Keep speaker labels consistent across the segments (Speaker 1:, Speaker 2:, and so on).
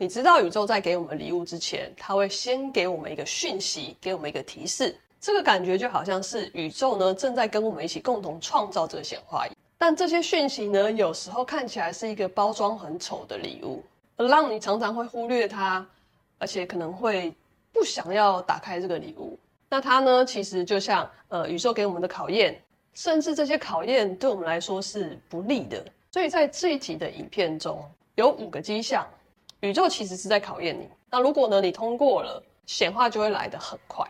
Speaker 1: 你知道宇宙在给我们礼物之前，它会先给我们一个讯息，给我们一个提示。这个感觉就好像是宇宙呢正在跟我们一起共同创造这个显化。但这些讯息呢，有时候看起来是一个包装很丑的礼物，而让你常常会忽略它，而且可能会不想要打开这个礼物。那它呢，其实就像呃宇宙给我们的考验，甚至这些考验对我们来说是不利的。所以在这一集的影片中，有五个迹象。宇宙其实是在考验你。那如果呢，你通过了，显化就会来得很快。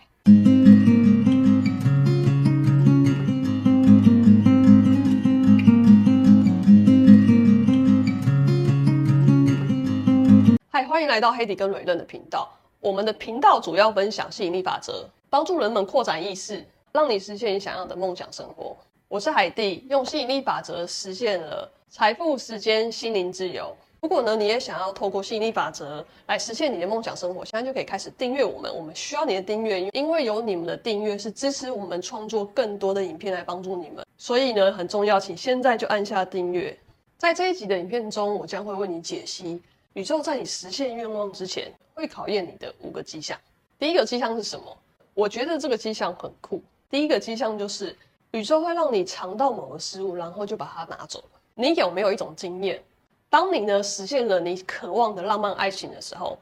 Speaker 1: 嗨，欢迎来到海地跟睿睿的频道。我们的频道主要分享吸引力法则，帮助人们扩展意识，让你实现你想要的梦想生活。我是海蒂，用吸引力法则实现了财富、时间、心灵自由。如果呢，你也想要透过吸引力法则来实现你的梦想生活，现在就可以开始订阅我们。我们需要你的订阅，因为有你们的订阅是支持我们创作更多的影片来帮助你们。所以呢，很重要，请现在就按下订阅。在这一集的影片中，我将会为你解析宇宙在你实现愿望之前会考验你的五个迹象。第一个迹象是什么？我觉得这个迹象很酷。第一个迹象就是宇宙会让你尝到某个事物，然后就把它拿走了。你有没有一种经验？当你呢实现了你渴望的浪漫爱情的时候，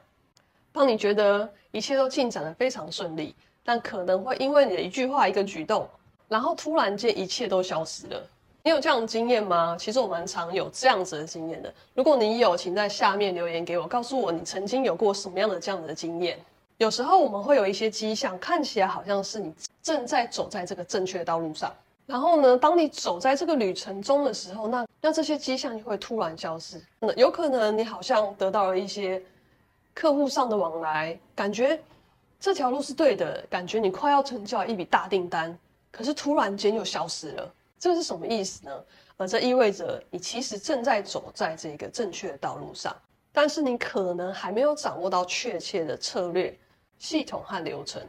Speaker 1: 当你觉得一切都进展得非常顺利，但可能会因为你的一句话、一个举动，然后突然间一切都消失了。你有这样的经验吗？其实我蛮常有这样子的经验的。如果你有，请在下面留言给我，告诉我你曾经有过什么样的这样子的经验。有时候我们会有一些迹象，看起来好像是你正在走在这个正确的道路上。然后呢，当你走在这个旅程中的时候，那那这些迹象就会突然消失。那有可能你好像得到了一些客户上的往来，感觉这条路是对的，感觉你快要成交一笔大订单，可是突然间又消失了。这是什么意思呢？而这意味着你其实正在走在这个正确的道路上，但是你可能还没有掌握到确切的策略、系统和流程，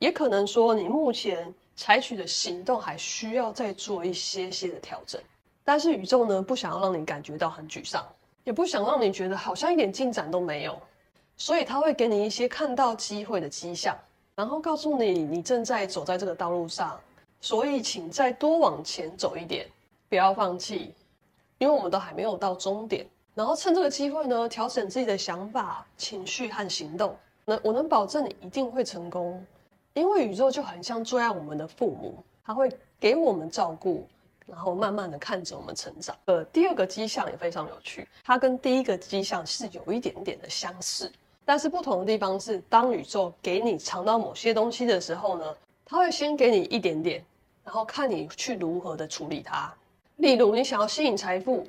Speaker 1: 也可能说你目前。采取的行动还需要再做一些些的调整，但是宇宙呢，不想要让你感觉到很沮丧，也不想让你觉得好像一点进展都没有，所以他会给你一些看到机会的迹象，然后告诉你你正在走在这个道路上，所以请再多往前走一点，不要放弃，因为我们都还没有到终点，然后趁这个机会呢，调整自己的想法、情绪和行动，那我能保证你一定会成功。因为宇宙就很像最爱我们的父母，他会给我们照顾，然后慢慢的看着我们成长。呃，第二个迹象也非常有趣，它跟第一个迹象是有一点点的相似，但是不同的地方是，当宇宙给你尝到某些东西的时候呢，他会先给你一点点，然后看你去如何的处理它。例如，你想要吸引财富，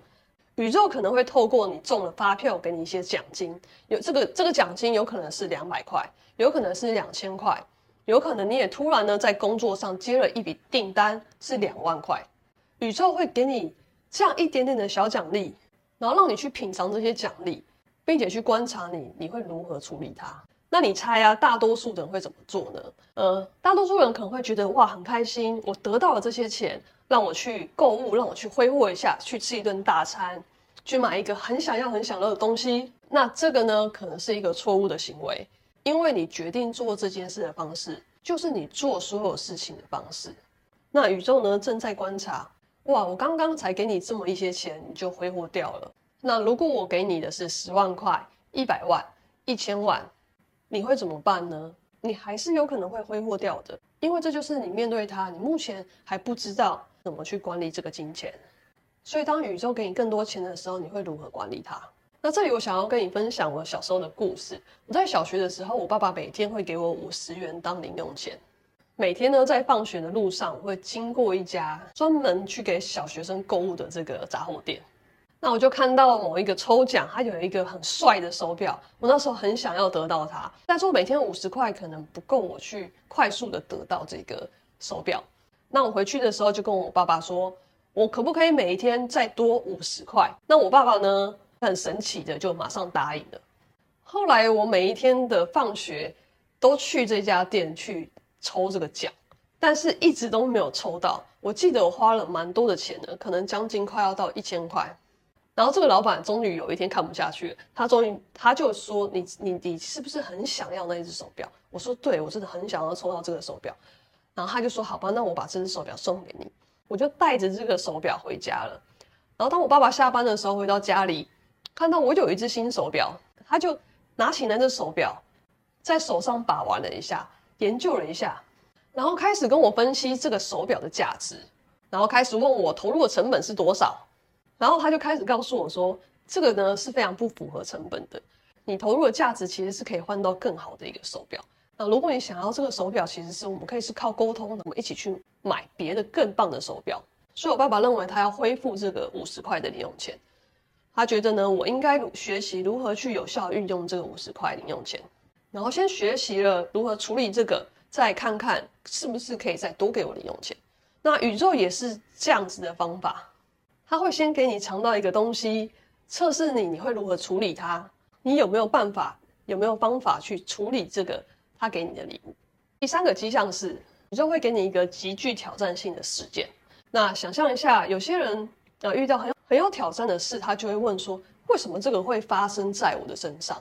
Speaker 1: 宇宙可能会透过你中了发票，给你一些奖金。有这个这个奖金有可能是两百块，有可能是两千块。有可能你也突然呢，在工作上接了一笔订单，是两万块，宇宙会给你这样一点点的小奖励，然后让你去品尝这些奖励，并且去观察你你会如何处理它。那你猜啊，大多数人会怎么做呢？呃，大多数人可能会觉得哇，很开心，我得到了这些钱，让我去购物，让我去挥霍一下，去吃一顿大餐，去买一个很想要、很想要的东西。那这个呢，可能是一个错误的行为。因为你决定做这件事的方式，就是你做所有事情的方式。那宇宙呢，正在观察，哇，我刚刚才给你这么一些钱，你就挥霍掉了。那如果我给你的是十万块、一百万、一千万，你会怎么办呢？你还是有可能会挥霍掉的，因为这就是你面对它，你目前还不知道怎么去管理这个金钱。所以当宇宙给你更多钱的时候，你会如何管理它？那这里我想要跟你分享我小时候的故事。我在小学的时候，我爸爸每天会给我五十元当零用钱。每天呢，在放学的路上，我会经过一家专门去给小学生购物的这个杂货店。那我就看到某一个抽奖，它有一个很帅的手表。我那时候很想要得到它，但是我每天五十块可能不够我去快速的得到这个手表。那我回去的时候就跟我爸爸说，我可不可以每一天再多五十块？那我爸爸呢？很神奇的，就马上答应了。后来我每一天的放学都去这家店去抽这个奖，但是一直都没有抽到。我记得我花了蛮多的钱的，可能将近快要到一千块。然后这个老板终于有一天看不下去了，他终于他就说：“你你你是不是很想要那一只手表？”我说：“对，我真的很想要抽到这个手表。”然后他就说：“好吧，那我把这只手表送给你。”我就带着这个手表回家了。然后当我爸爸下班的时候回到家里，看到我有一只新手表，他就拿起那只手表，在手上把玩了一下，研究了一下，然后开始跟我分析这个手表的价值，然后开始问我投入的成本是多少。然后他就开始告诉我说：“这个呢是非常不符合成本的，你投入的价值其实是可以换到更好的一个手表。那如果你想要这个手表，其实是我们可以是靠沟通，我们一起去买别的更棒的手表。所以我爸爸认为他要恢复这个五十块的零用钱，他觉得呢我应该学习如何去有效运用这个五十块零用钱，然后先学习了如何处理这个，再看看是不是可以再多给我零用钱。那宇宙也是这样子的方法。”他会先给你尝到一个东西，测试你，你会如何处理它？你有没有办法？有没有方法去处理这个他给你的礼物？第三个迹象是，宇宙会给你一个极具挑战性的事件。那想象一下，有些人啊遇到很很有挑战的事，他就会问说：为什么这个会发生在我的身上？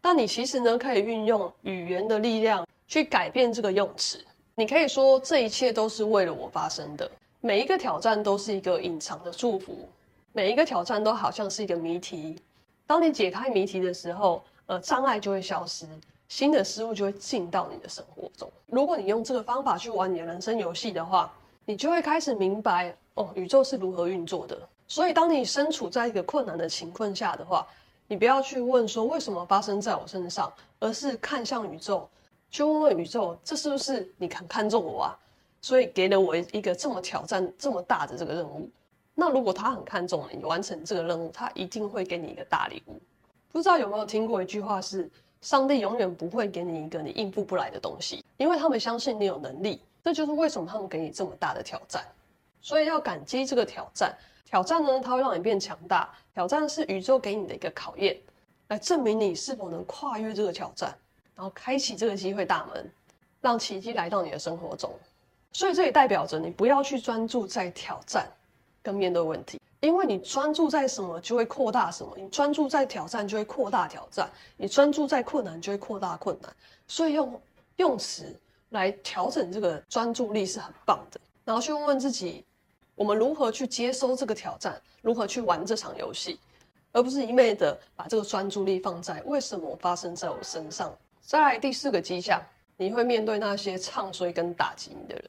Speaker 1: 但你其实呢，可以运用语言的力量去改变这个用词。你可以说：这一切都是为了我发生的。每一个挑战都是一个隐藏的祝福，每一个挑战都好像是一个谜题。当你解开谜题的时候，呃，障碍就会消失，新的事物就会进到你的生活中。如果你用这个方法去玩你的人生游戏的话，你就会开始明白哦，宇宙是如何运作的。所以，当你身处在一个困难的情况下的话，你不要去问说为什么发生在我身上，而是看向宇宙，去问问宇宙，这是不是你很看重我啊？所以给了我一个这么挑战、这么大的这个任务。那如果他很看重你完成这个任务，他一定会给你一个大礼物。不知道有没有听过一句话是：上帝永远不会给你一个你应付不来的东西，因为他们相信你有能力。这就是为什么他们给你这么大的挑战。所以要感激这个挑战。挑战呢，它会让你变强大。挑战是宇宙给你的一个考验，来证明你是否能跨越这个挑战，然后开启这个机会大门，让奇迹来到你的生活中。所以这也代表着你不要去专注在挑战跟面对问题，因为你专注在什么就会扩大什么，你专注在挑战就会扩大挑战，你专注在困难就会扩大困难。所以用用词来调整这个专注力是很棒的。然后去问问自己，我们如何去接收这个挑战，如何去玩这场游戏，而不是一味的把这个专注力放在为什么发生在我身上。再来第四个迹象，你会面对那些唱衰跟打击你的人。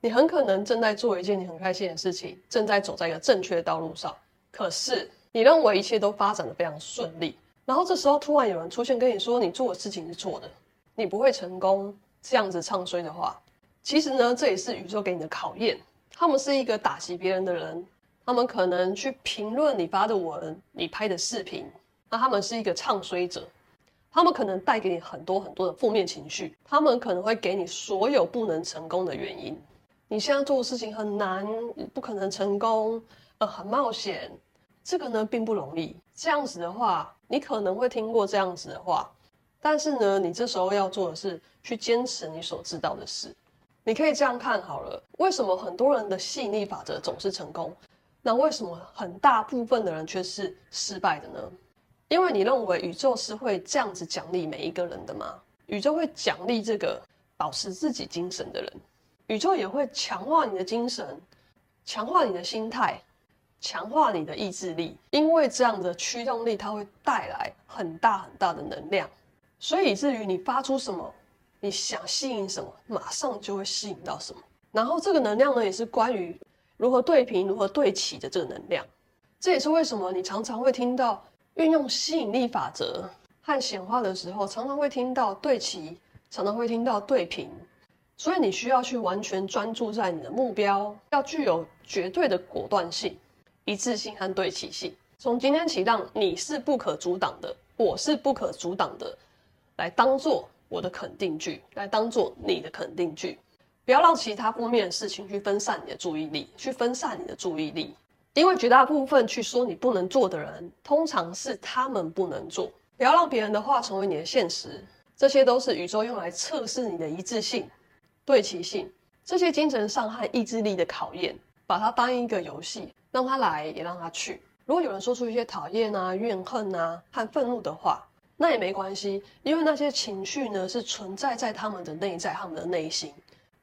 Speaker 1: 你很可能正在做一件你很开心的事情，正在走在一个正确的道路上。可是你认为一切都发展得非常顺利，然后这时候突然有人出现跟你说你做的事情是错的，你不会成功。这样子唱衰的话，其实呢，这也是宇宙给你的考验。他们是一个打击别人的人，他们可能去评论你发的文、你拍的视频，那他们是一个唱衰者，他们可能带给你很多很多的负面情绪，他们可能会给你所有不能成功的原因。你现在做的事情很难，不可能成功，呃，很冒险，这个呢并不容易。这样子的话，你可能会听过这样子的话，但是呢，你这时候要做的是去坚持你所知道的事。你可以这样看好了，为什么很多人的吸引力法则总是成功？那为什么很大部分的人却是失败的呢？因为你认为宇宙是会这样子奖励每一个人的吗？宇宙会奖励这个保持自己精神的人。宇宙也会强化你的精神，强化你的心态，强化你的意志力，因为这样的驱动力它会带来很大很大的能量，所以以至于你发出什么，你想吸引什么，马上就会吸引到什么。然后这个能量呢，也是关于如何对平、如何对齐的这个能量。这也是为什么你常常会听到运用吸引力法则和显化的时候，常常会听到对齐，常常会听到对平。所以你需要去完全专注在你的目标，要具有绝对的果断性、一致性和对齐性。从今天起，让你是不可阻挡的，我是不可阻挡的，来当做我的肯定句，来当做你的肯定句。不要让其他负面的事情去分散你的注意力，去分散你的注意力。因为绝大部分去说你不能做的人，通常是他们不能做。不要让别人的话成为你的现实，这些都是宇宙用来测试你的一致性。对齐性，这些精神上和意志力的考验，把它当一个游戏，让它来也让它去。如果有人说出一些讨厌啊、怨恨啊和愤怒的话，那也没关系，因为那些情绪呢是存在在他们的内在、他们的内心，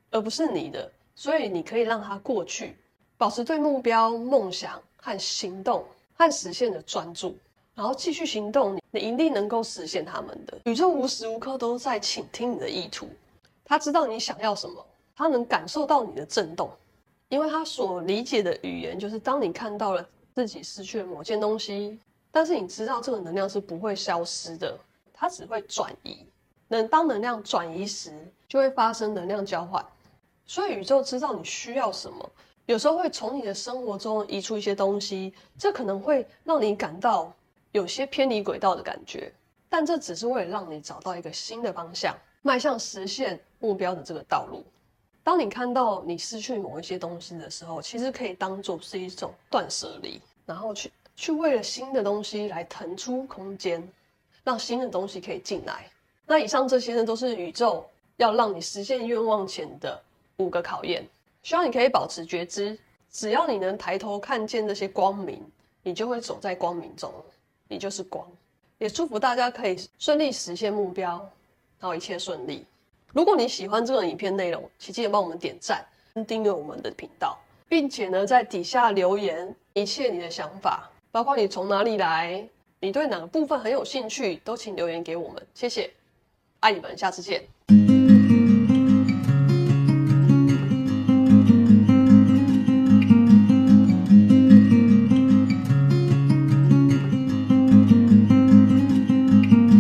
Speaker 1: 而不是你的，所以你可以让它过去，保持对目标、梦想和行动和实现的专注，然后继续行动，你一定能够实现他们的。宇宙无时无刻都在倾听你的意图，他知道你想要什么，他能感受到你的震动，因为他所理解的语言就是当你看到了自己失去了某件东西。但是你知道这个能量是不会消失的，它只会转移。能当能量转移时，就会发生能量交换。所以宇宙知道你需要什么，有时候会从你的生活中移出一些东西，这可能会让你感到有些偏离轨道的感觉。但这只是为了让你找到一个新的方向，迈向实现目标的这个道路。当你看到你失去某一些东西的时候，其实可以当做是一种断舍离，然后去。去为了新的东西来腾出空间，让新的东西可以进来。那以上这些呢，都是宇宙要让你实现愿望前的五个考验。希望你可以保持觉知，只要你能抬头看见那些光明，你就会走在光明中，你就是光。也祝福大家可以顺利实现目标，然后一切顺利。如果你喜欢这个影片内容，请记得帮我们点赞、订阅我们的频道，并且呢，在底下留言一切你的想法。包括你从哪里来，你对哪个部分很有兴趣，都请留言给我们，谢谢，爱你们，下次见。